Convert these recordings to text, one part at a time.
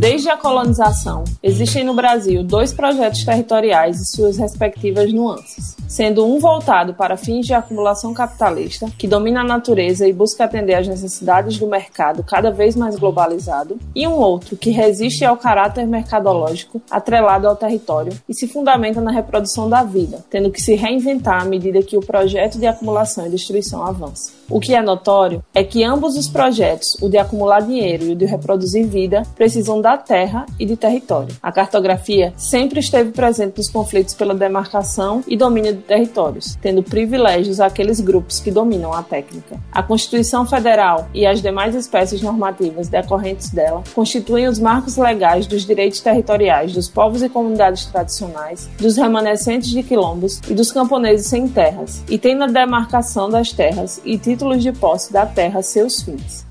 Desde a colonização, existem no Brasil dois projetos territoriais e suas respectivas nuances, sendo um voltado para fins de acumulação capitalista, que domina a natureza e busca atender às necessidades do mercado cada vez mais globalizado, e um outro que resiste ao caráter mercadológico atrelado ao território e se fundamenta na reprodução da vida, tendo que se reinventar à medida que o projeto de acumulação e destruição avança. O que é notório é que ambos os projetos, o de acumular dinheiro e o de reproduzir vida, precisam da terra e de território. A cartografia sempre esteve presente nos conflitos pela demarcação e domínio de territórios, tendo privilégios àqueles grupos que dominam a técnica. A Constituição Federal e as demais espécies normativas decorrentes dela constituem os marcos legais dos direitos territoriais dos povos e comunidades tradicionais, dos remanescentes de quilombos e dos camponeses sem terras, e tem na demarcação das terras e títulos títulos de posse da terra seus fins.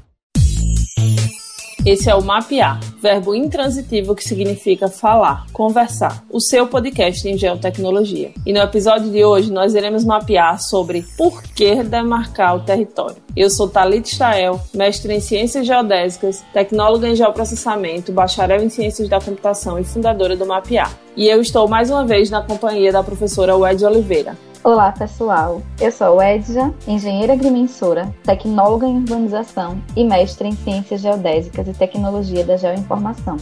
Esse é o Mapear, verbo intransitivo que significa falar, conversar, o seu podcast em geotecnologia. E no episódio de hoje nós iremos mapear sobre por que demarcar o território. Eu sou Thalita Stael, mestre em Ciências Geodésicas, tecnóloga em Geoprocessamento, bacharel em Ciências da Computação e fundadora do Mapear. E eu estou mais uma vez na companhia da professora Wed Oliveira, Olá, pessoal. Eu sou Edja, engenheira agrimensora, tecnóloga em urbanização e mestre em ciências geodésicas e tecnologia da geoinformação.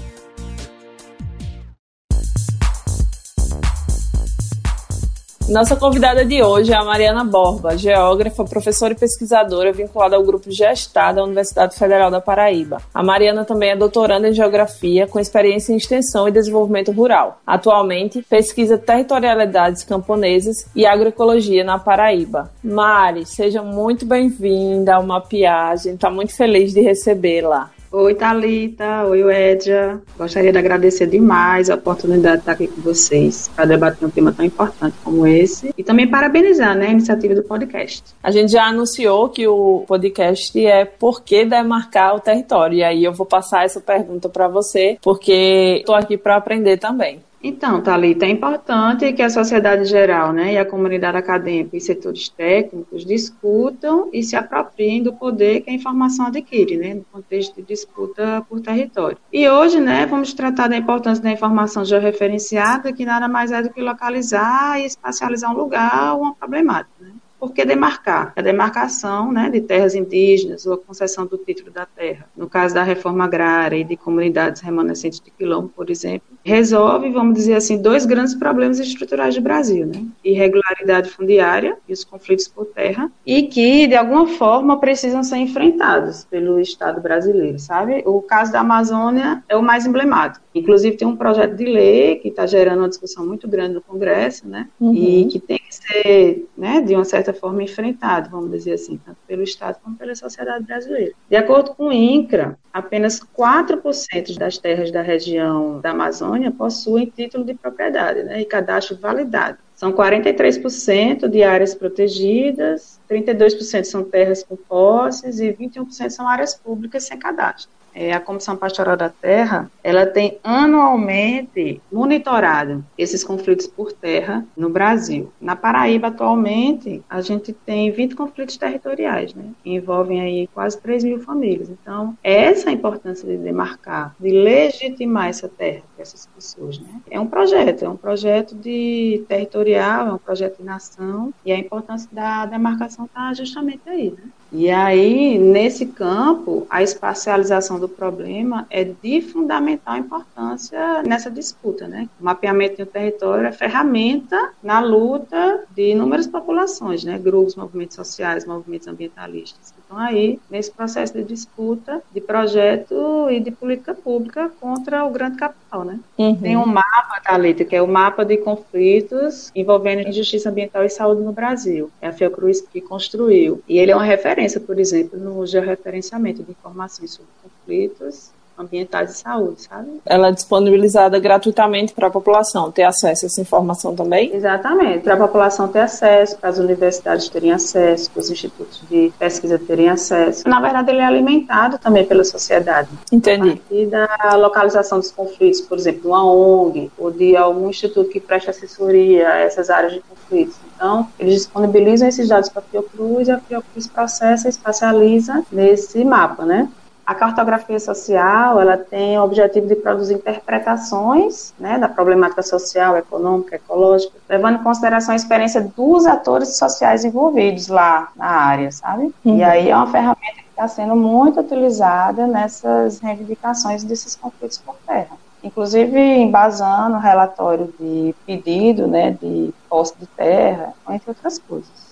Nossa convidada de hoje é a Mariana Borba, geógrafa, professora e pesquisadora vinculada ao grupo Gestar da Universidade Federal da Paraíba. A Mariana também é doutoranda em geografia, com experiência em extensão e desenvolvimento rural. Atualmente, pesquisa territorialidades camponesas e agroecologia na Paraíba. Mari, seja muito bem-vinda ao Mapeagem, está muito feliz de recebê-la. Oi, Thalita. Oi, Edja. Gostaria de agradecer demais a oportunidade de estar aqui com vocês para debater um tema tão importante como esse e também parabenizar né, a iniciativa do podcast. A gente já anunciou que o podcast é Por que demarcar o território? E aí eu vou passar essa pergunta para você, porque estou aqui para aprender também. Então, Thalita, é importante que a sociedade geral né, e a comunidade acadêmica e setores técnicos discutam e se apropriem do poder que a informação adquire, né, no contexto de disputa por território. E hoje, né, vamos tratar da importância da informação georreferenciada, que nada mais é do que localizar e espacializar um lugar ou uma problemática. Né? Por que demarcar? A demarcação né, de terras indígenas ou a concessão do título da terra, no caso da reforma agrária e de comunidades remanescentes de quilombo, por exemplo, resolve, vamos dizer assim, dois grandes problemas estruturais do Brasil, né? Irregularidade fundiária e os conflitos por terra, e que, de alguma forma, precisam ser enfrentados pelo Estado brasileiro, sabe? O caso da Amazônia é o mais emblemático. Inclusive, tem um projeto de lei que está gerando uma discussão muito grande no Congresso, né? Uhum. E que tem que ser, né, de uma certa forma, enfrentado, vamos dizer assim, tanto pelo Estado como pela sociedade brasileira. De acordo com o INCRA, apenas 4% das terras da região da Amazônia possuem título de propriedade né, e cadastro validado. São 43% de áreas protegidas, 32% são terras com posses e 21% são áreas públicas sem cadastro é, a Comissão Pastoral da Terra, ela tem anualmente monitorado esses conflitos por terra no Brasil. Na Paraíba, atualmente, a gente tem 20 conflitos territoriais, né, que envolvem aí quase 3 mil famílias. Então, essa é a importância de demarcar, de legitimar essa terra para essas pessoas, né. É um projeto, é um projeto de territorial, é um projeto de nação, e a importância da demarcação está justamente aí, né. E aí, nesse campo, a espacialização do problema é de fundamental importância nessa disputa, né? O mapeamento do território é ferramenta na luta de inúmeras populações, né? Grupos, movimentos sociais, movimentos ambientalistas. Então, aí, nesse processo de disputa, de projeto e de política pública contra o grande capital, né? Uhum. Tem um mapa, Thalita, que é o mapa de conflitos envolvendo injustiça ambiental e saúde no Brasil. É a Fiocruz que construiu. E ele é uma referência, por exemplo, no georreferenciamento de informações sobre conflitos ambientais de saúde, sabe? Ela é disponibilizada gratuitamente para a população ter acesso a essa informação também? Exatamente, para a população ter acesso, para as universidades terem acesso, para os institutos de pesquisa terem acesso. Na verdade, ele é alimentado também pela sociedade. Entendi. E da localização dos conflitos, por exemplo, uma ONG ou de algum instituto que preste assessoria a essas áreas de conflitos. Então, eles disponibilizam esses dados para a Fiocruz e a Fiocruz processa e espacializa nesse mapa, né? A cartografia social, ela tem o objetivo de produzir interpretações né, da problemática social, econômica, ecológica, levando em consideração a experiência dos atores sociais envolvidos lá na área, sabe? Uhum. E aí é uma ferramenta que está sendo muito utilizada nessas reivindicações desses conflitos por terra inclusive embasando o relatório de pedido né, de posse de terra, entre outras coisas.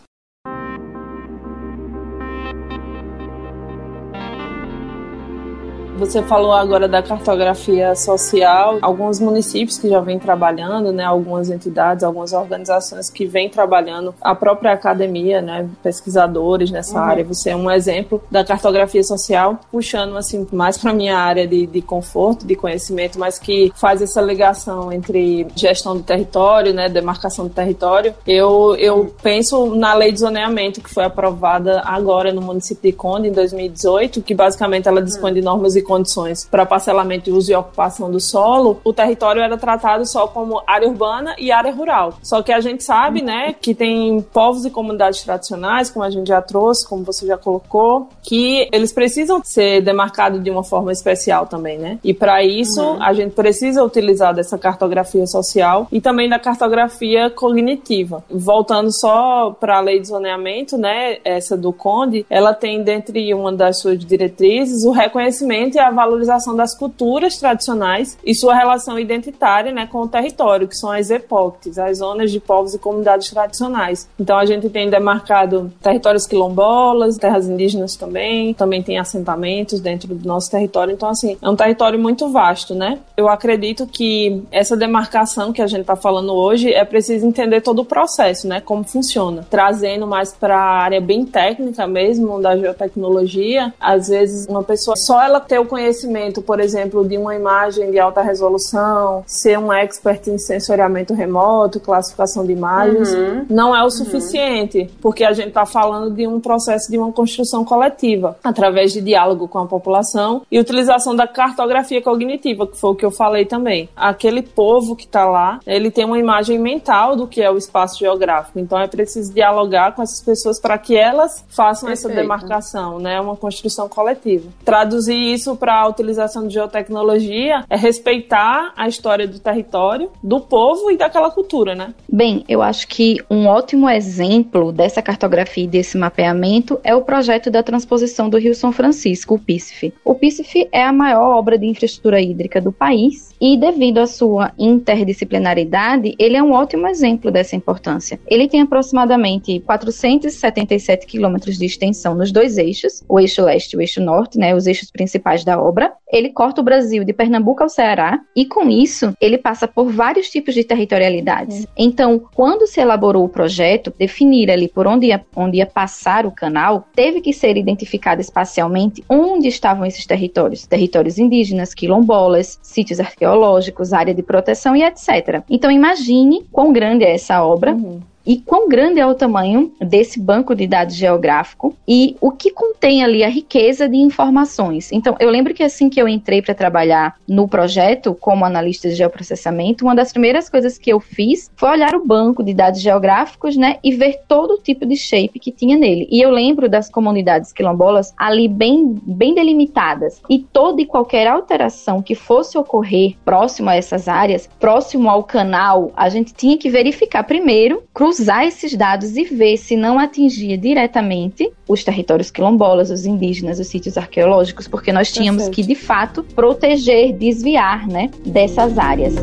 Você falou agora da cartografia social, alguns municípios que já vêm trabalhando, né, algumas entidades, algumas organizações que vêm trabalhando, a própria academia, né, pesquisadores nessa uhum. área. Você é um exemplo da cartografia social, puxando assim mais para minha área de, de conforto, de conhecimento, mas que faz essa ligação entre gestão do território, né, demarcação do território. Eu, eu penso na lei de zoneamento que foi aprovada agora no município de Conde em 2018, que basicamente ela dispõe de normas e condições para parcelamento, uso e ocupação do solo, o território era tratado só como área urbana e área rural. Só que a gente sabe, né, que tem povos e comunidades tradicionais, como a gente já trouxe, como você já colocou, que eles precisam ser demarcados de uma forma especial também, né? E para isso, uhum. a gente precisa utilizar dessa cartografia social e também da cartografia cognitiva. Voltando só para a lei de zoneamento, né, essa do Conde, ela tem dentre uma das suas diretrizes o reconhecimento e a valorização das culturas tradicionais e sua relação identitária né, com o território, que são as EPOCs, as zonas de povos e comunidades tradicionais. Então a gente tem demarcado territórios quilombolas, terras indígenas também, também tem assentamentos dentro do nosso território. Então, assim, é um território muito vasto, né? Eu acredito que essa demarcação que a gente está falando hoje é preciso entender todo o processo, né? Como funciona. Trazendo mais para a área bem técnica mesmo, da geotecnologia, às vezes uma pessoa só ela ter o conhecimento, por exemplo, de uma imagem de alta resolução, ser um expert em sensoriamento remoto, classificação de imagens, uhum. não é o uhum. suficiente, uhum. porque a gente está falando de um processo de uma construção coletiva, através de diálogo com a população e utilização da cartografia cognitiva, que foi o que eu falei também. Aquele povo que está lá, ele tem uma imagem mental do que é o espaço geográfico, então é preciso dialogar com essas pessoas para que elas façam Perfeito. essa demarcação, né? Uma construção coletiva. Traduzir isso para a utilização de geotecnologia é respeitar a história do território, do povo e daquela cultura, né? Bem, eu acho que um ótimo exemplo dessa cartografia e desse mapeamento é o projeto da transposição do Rio São Francisco, o PICF. O PICF é a maior obra de infraestrutura hídrica do país e, devido à sua interdisciplinaridade, ele é um ótimo exemplo dessa importância. Ele tem aproximadamente 477 quilômetros de extensão nos dois eixos, o eixo leste e o eixo norte, né, os eixos principais da obra. Ele corta o Brasil de Pernambuco ao Ceará e, com isso, ele passa por vários tipos de territorialidades. Então, quando se elaborou o projeto, definir ali por onde ia, onde ia passar o canal, teve que ser identificado espacialmente onde estavam esses territórios. Territórios indígenas, quilombolas, sítios arqueológicos, área de proteção e etc. Então, imagine quão grande é essa obra. Uhum e quão grande é o tamanho desse banco de dados geográfico e o que contém ali a riqueza de informações. Então, eu lembro que assim que eu entrei para trabalhar no projeto como analista de geoprocessamento, uma das primeiras coisas que eu fiz foi olhar o banco de dados geográficos, né, e ver todo tipo de shape que tinha nele. E eu lembro das comunidades quilombolas ali bem bem delimitadas e toda e qualquer alteração que fosse ocorrer próximo a essas áreas, próximo ao canal, a gente tinha que verificar primeiro, cruzar cruzar esses dados e ver se não atingia diretamente os territórios quilombolas, os indígenas, os sítios arqueológicos, porque nós tínhamos Perfeito. que, de fato, proteger, desviar né, dessas áreas.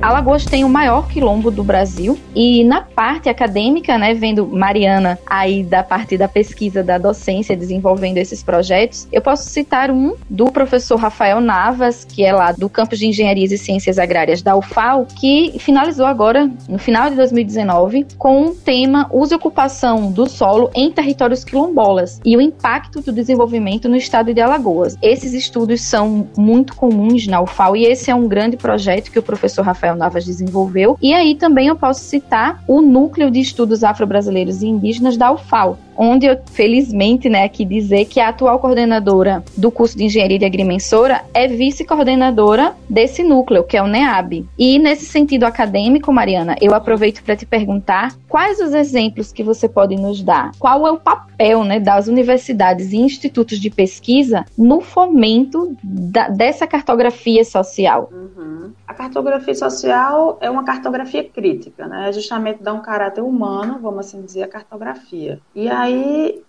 Alagoas tem o maior quilombo do Brasil e na parte acadêmica, né, vendo Mariana aí da parte da pesquisa, da docência, desenvolvendo esses projetos, eu posso citar um do professor Rafael Navas, que é lá do campus de Engenharias e Ciências Agrárias da UFAL, que finalizou agora, no final de 2019, com um tema uso e ocupação do solo em territórios quilombolas e o impacto do desenvolvimento no estado de Alagoas. Esses estudos são muito comuns na UFAL e esse é um grande projeto que o professor Rafael Rafael Navas desenvolveu. E aí também eu posso citar o Núcleo de Estudos Afro-Brasileiros e Indígenas da UFAL, onde eu, felizmente, né, aqui dizer que a atual coordenadora do curso de Engenharia de Agrimensora é vice-coordenadora desse núcleo, que é o NEAB. E nesse sentido acadêmico, Mariana, eu aproveito para te perguntar quais os exemplos que você pode nos dar? Qual é o papel né, das universidades e institutos de pesquisa no fomento da, dessa cartografia social? Uhum. A cartografia social é uma cartografia crítica, né? É justamente dá um caráter humano, vamos assim dizer, a cartografia. E aí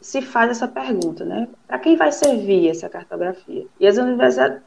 se faz essa pergunta, né? Para quem vai servir essa cartografia? E as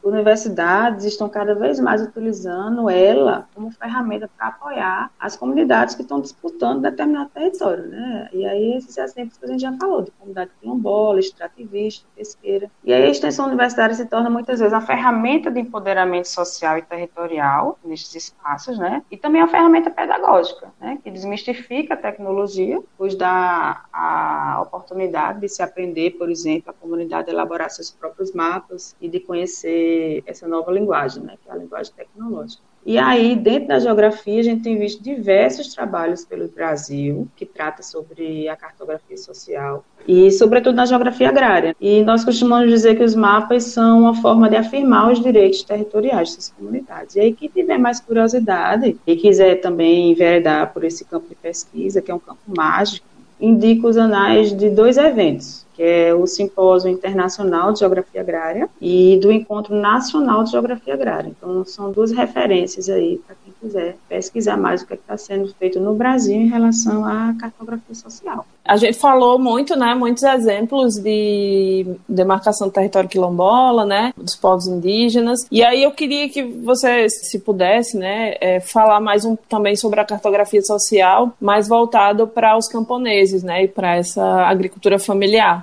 universidades estão cada vez mais utilizando ela como ferramenta para apoiar as comunidades que estão disputando determinado território, né? E aí esses exemplos que a gente já falou, de comunidade quilombola, extrativista, pesqueira. E aí a extensão universitária se torna muitas vezes uma ferramenta de empoderamento social e territorial nesses espaços, né? E também uma ferramenta pedagógica, né? Que desmistifica a tecnologia, pois dá a oportunidade de se aprender, por exemplo, a comunidade elaborar seus próprios mapas e de conhecer essa nova linguagem, né? Que é a linguagem tecnológica. E aí, dentro da geografia, a gente tem visto diversos trabalhos pelo Brasil que trata sobre a cartografia social e, sobretudo, na geografia agrária. E nós costumamos dizer que os mapas são uma forma de afirmar os direitos territoriais dessas comunidades. E aí, quem tiver mais curiosidade e quiser também enveredar por esse campo de pesquisa, que é um campo mágico, indico os anais de dois eventos que é o Simpósio Internacional de Geografia Agrária e do Encontro Nacional de Geografia Agrária. Então, são duas referências aí para quem quiser pesquisar mais o que é está sendo feito no Brasil em relação à cartografia social. A gente falou muito, né, muitos exemplos de demarcação do território quilombola, né, dos povos indígenas. E aí eu queria que você, se pudesse, né, é, falar mais um, também sobre a cartografia social, mais voltado para os camponeses, né, e para essa agricultura familiar.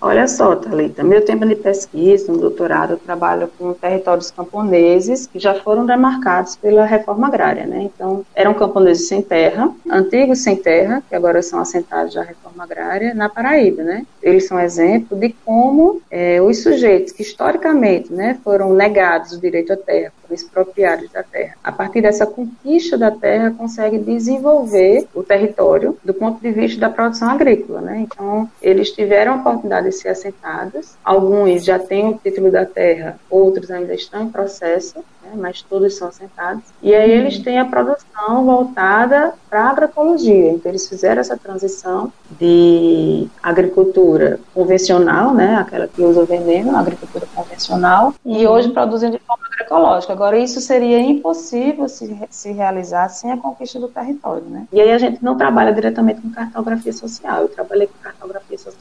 Olha só, Thalita, meu tempo de pesquisa, no doutorado, eu trabalho com territórios camponeses que já foram demarcados pela reforma agrária, né? Então, eram camponeses sem terra, antigos sem terra, que agora são assentados já reforma agrária, na Paraíba, né? Eles são exemplo de como é, os sujeitos que historicamente né, foram negados o direito à terra, foram expropriados da terra, a partir dessa conquista da terra, conseguem desenvolver o território do ponto de vista da produção agrícola, né? Então, eles tiveram a oportunidade de ser assentadas. Alguns já têm o título da terra, outros ainda estão em processo, né, mas todos são assentados. E aí eles têm a produção voltada para a agroecologia. Então eles fizeram essa transição de agricultura convencional, né, aquela que usa veneno, agricultura convencional, e hoje produzem de forma agroecológica. Agora isso seria impossível se, se realizar sem a conquista do território, né? E aí a gente não trabalha diretamente com cartografia social. Eu trabalhei com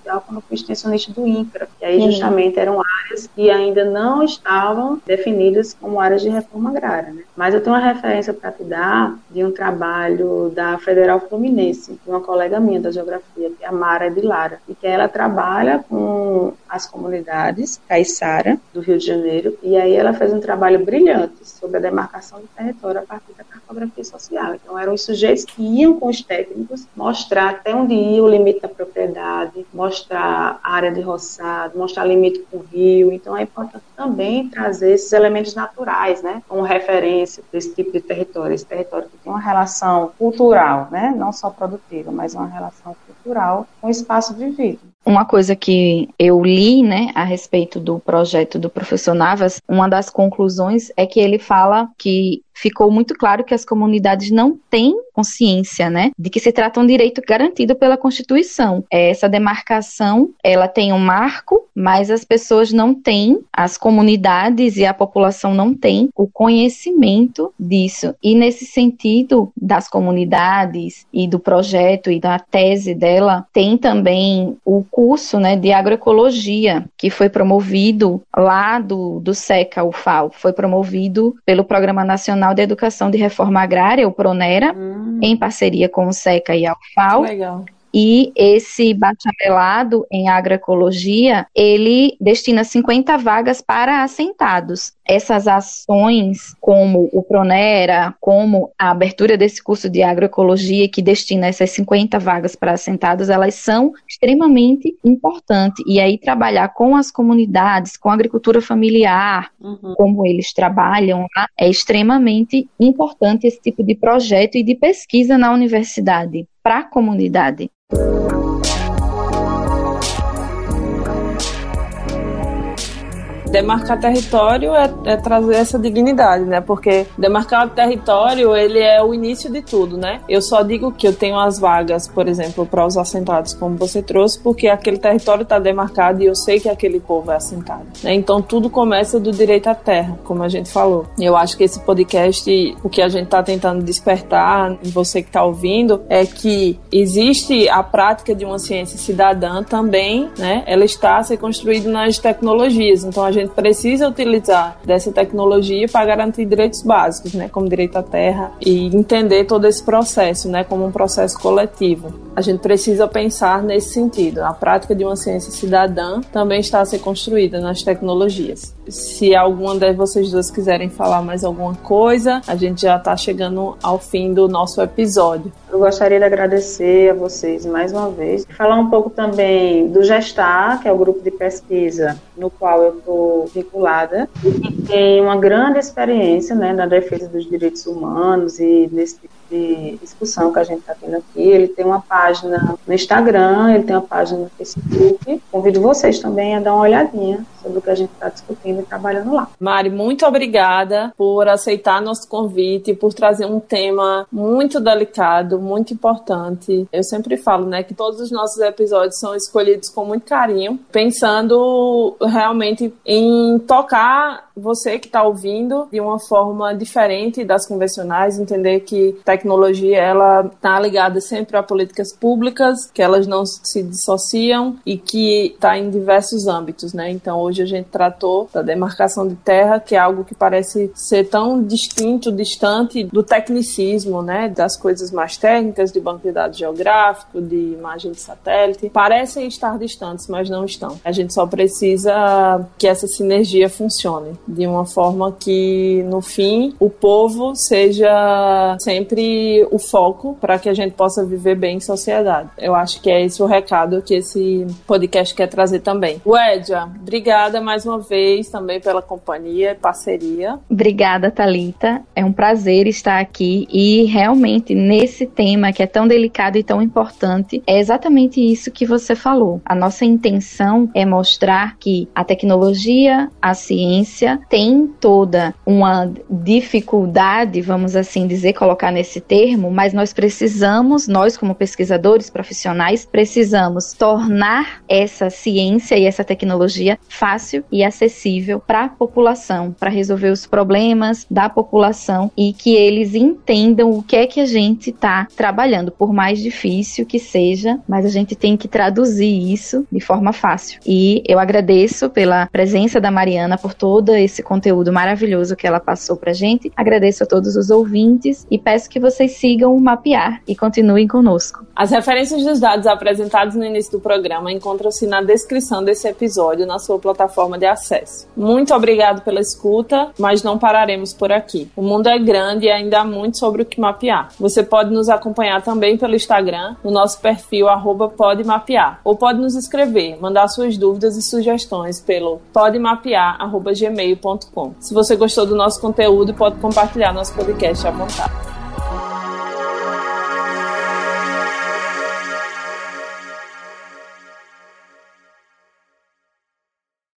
social quando fui extensionista do INCRA, e aí justamente eram áreas que ainda não estavam definidas como áreas de reforma agrária, né? Mas eu tenho uma referência para te dar de um trabalho da Federal Fluminense, de uma colega minha da geografia, que é a Mara de Lara, e que ela trabalha com as comunidades caiçara do Rio de Janeiro, e aí ela fez um trabalho brilhante sobre a demarcação do território a partir da cartografia social. Então eram os sujeitos que iam com os técnicos mostrar até onde ia o limite da propriedade, mostrar a área de roçado, mostrar o limite com o rio. Então é importante também trazer esses elementos naturais, né, como referência desse tipo de território, esse território que tem uma relação cultural, né, não só produtiva, mas uma relação cultural com o espaço vivido. Uma coisa que eu li, né, a respeito do projeto do professor Navas, uma das conclusões é que ele fala que ficou muito claro que as comunidades não têm consciência, né, de que se trata um direito garantido pela Constituição. Essa demarcação, ela tem um marco, mas as pessoas não têm, as comunidades e a população não têm o conhecimento disso. E nesse sentido das comunidades e do projeto e da tese dela, tem também o curso, né, de agroecologia que foi promovido lá do, do SECA, o FAO, foi promovido pelo Programa Nacional de Educação de Reforma Agrária, o PRONERA, hum. em parceria com o SECA e a UFAO. Legal. E esse bacharelado em agroecologia, ele destina 50 vagas para assentados. Essas ações, como o Pronera, como a abertura desse curso de agroecologia, que destina essas 50 vagas para assentados, elas são extremamente importantes. E aí, trabalhar com as comunidades, com a agricultura familiar, uhum. como eles trabalham lá, é extremamente importante esse tipo de projeto e de pesquisa na universidade para a comunidade. Demarcar território é, é, trazer essa dignidade, né? Porque demarcar território, ele é o início de tudo, né? Eu só digo que eu tenho as vagas, por exemplo, para os assentados, como você trouxe, porque aquele território está demarcado e eu sei que aquele povo é assentado. Né? Então tudo começa do direito à terra, como a gente falou. Eu acho que esse podcast, o que a gente está tentando despertar você que está ouvindo, é que existe a prática de uma ciência cidadã também, né? Ela está a ser construída nas tecnologias. Então a gente precisa utilizar dessa tecnologia para garantir direitos básicos, né? Como direito à terra e entender todo esse processo, né? Como um processo coletivo. A gente precisa pensar nesse sentido. A prática de uma ciência cidadã também está a ser construída nas tecnologias. Se alguma de vocês duas quiserem falar mais alguma coisa, a gente já está chegando ao fim do nosso episódio. Eu gostaria de agradecer a vocês mais uma vez. Falar um pouco também do Gestar, que é o grupo de pesquisa no qual eu estou vinculada, e que tem uma grande experiência né, na defesa dos direitos humanos e nesse tipo de discussão que a gente está tendo aqui. Ele tem uma página no Instagram, ele tem uma página no Facebook. Convido vocês também a dar uma olhadinha sobre o que a gente está discutindo e trabalhando lá. Mari, muito obrigada por aceitar nosso convite, por trazer um tema muito delicado, muito importante. Eu sempre falo, né, que todos os nossos episódios são escolhidos com muito carinho, pensando realmente em tocar você que está ouvindo de uma forma diferente das convencionais, entender que tecnologia ela está ligada sempre a políticas públicas, que elas não se dissociam e que está em diversos âmbitos, né? Então hoje a gente tratou da demarcação de terra, que é algo que parece ser tão distinto, distante do tecnicismo, né? Das coisas mais técnicas, de banco de dados geográfico, de imagem de satélite, parecem estar distantes, mas não estão. A gente só precisa que essa sinergia funcione de uma forma que, no fim, o povo seja sempre o foco para que a gente possa viver bem em sociedade. Eu acho que é esse o recado que esse podcast quer trazer também. Wedja, obrigada mais uma vez também pela companhia e parceria. Obrigada, Talita. É um prazer estar aqui e realmente nesse tema que é tão delicado e tão importante, é exatamente isso que você falou. A nossa intenção é mostrar que a tecnologia, a ciência tem toda uma dificuldade, vamos assim dizer, colocar nesse termo, mas nós precisamos, nós como pesquisadores profissionais, precisamos tornar essa ciência e essa tecnologia fácil e acessível para a população, para resolver os problemas da população e que eles entendam o que é que a gente está trabalhando, por mais difícil que seja, mas a gente tem que traduzir isso de forma fácil. E eu agradeço pela presença da Mariana, por toda esse conteúdo maravilhoso que ela passou pra gente. Agradeço a todos os ouvintes e peço que vocês sigam o Mapear e continuem conosco. As referências dos dados apresentados no início do programa encontram-se na descrição desse episódio na sua plataforma de acesso. Muito obrigado pela escuta, mas não pararemos por aqui. O mundo é grande e ainda há muito sobre o que mapear. Você pode nos acompanhar também pelo Instagram, no nosso perfil @podemapear, ou pode nos escrever, mandar suas dúvidas e sugestões pelo podemapear@gmail.com. Se você gostou do nosso conteúdo, pode compartilhar nosso podcast à vontade.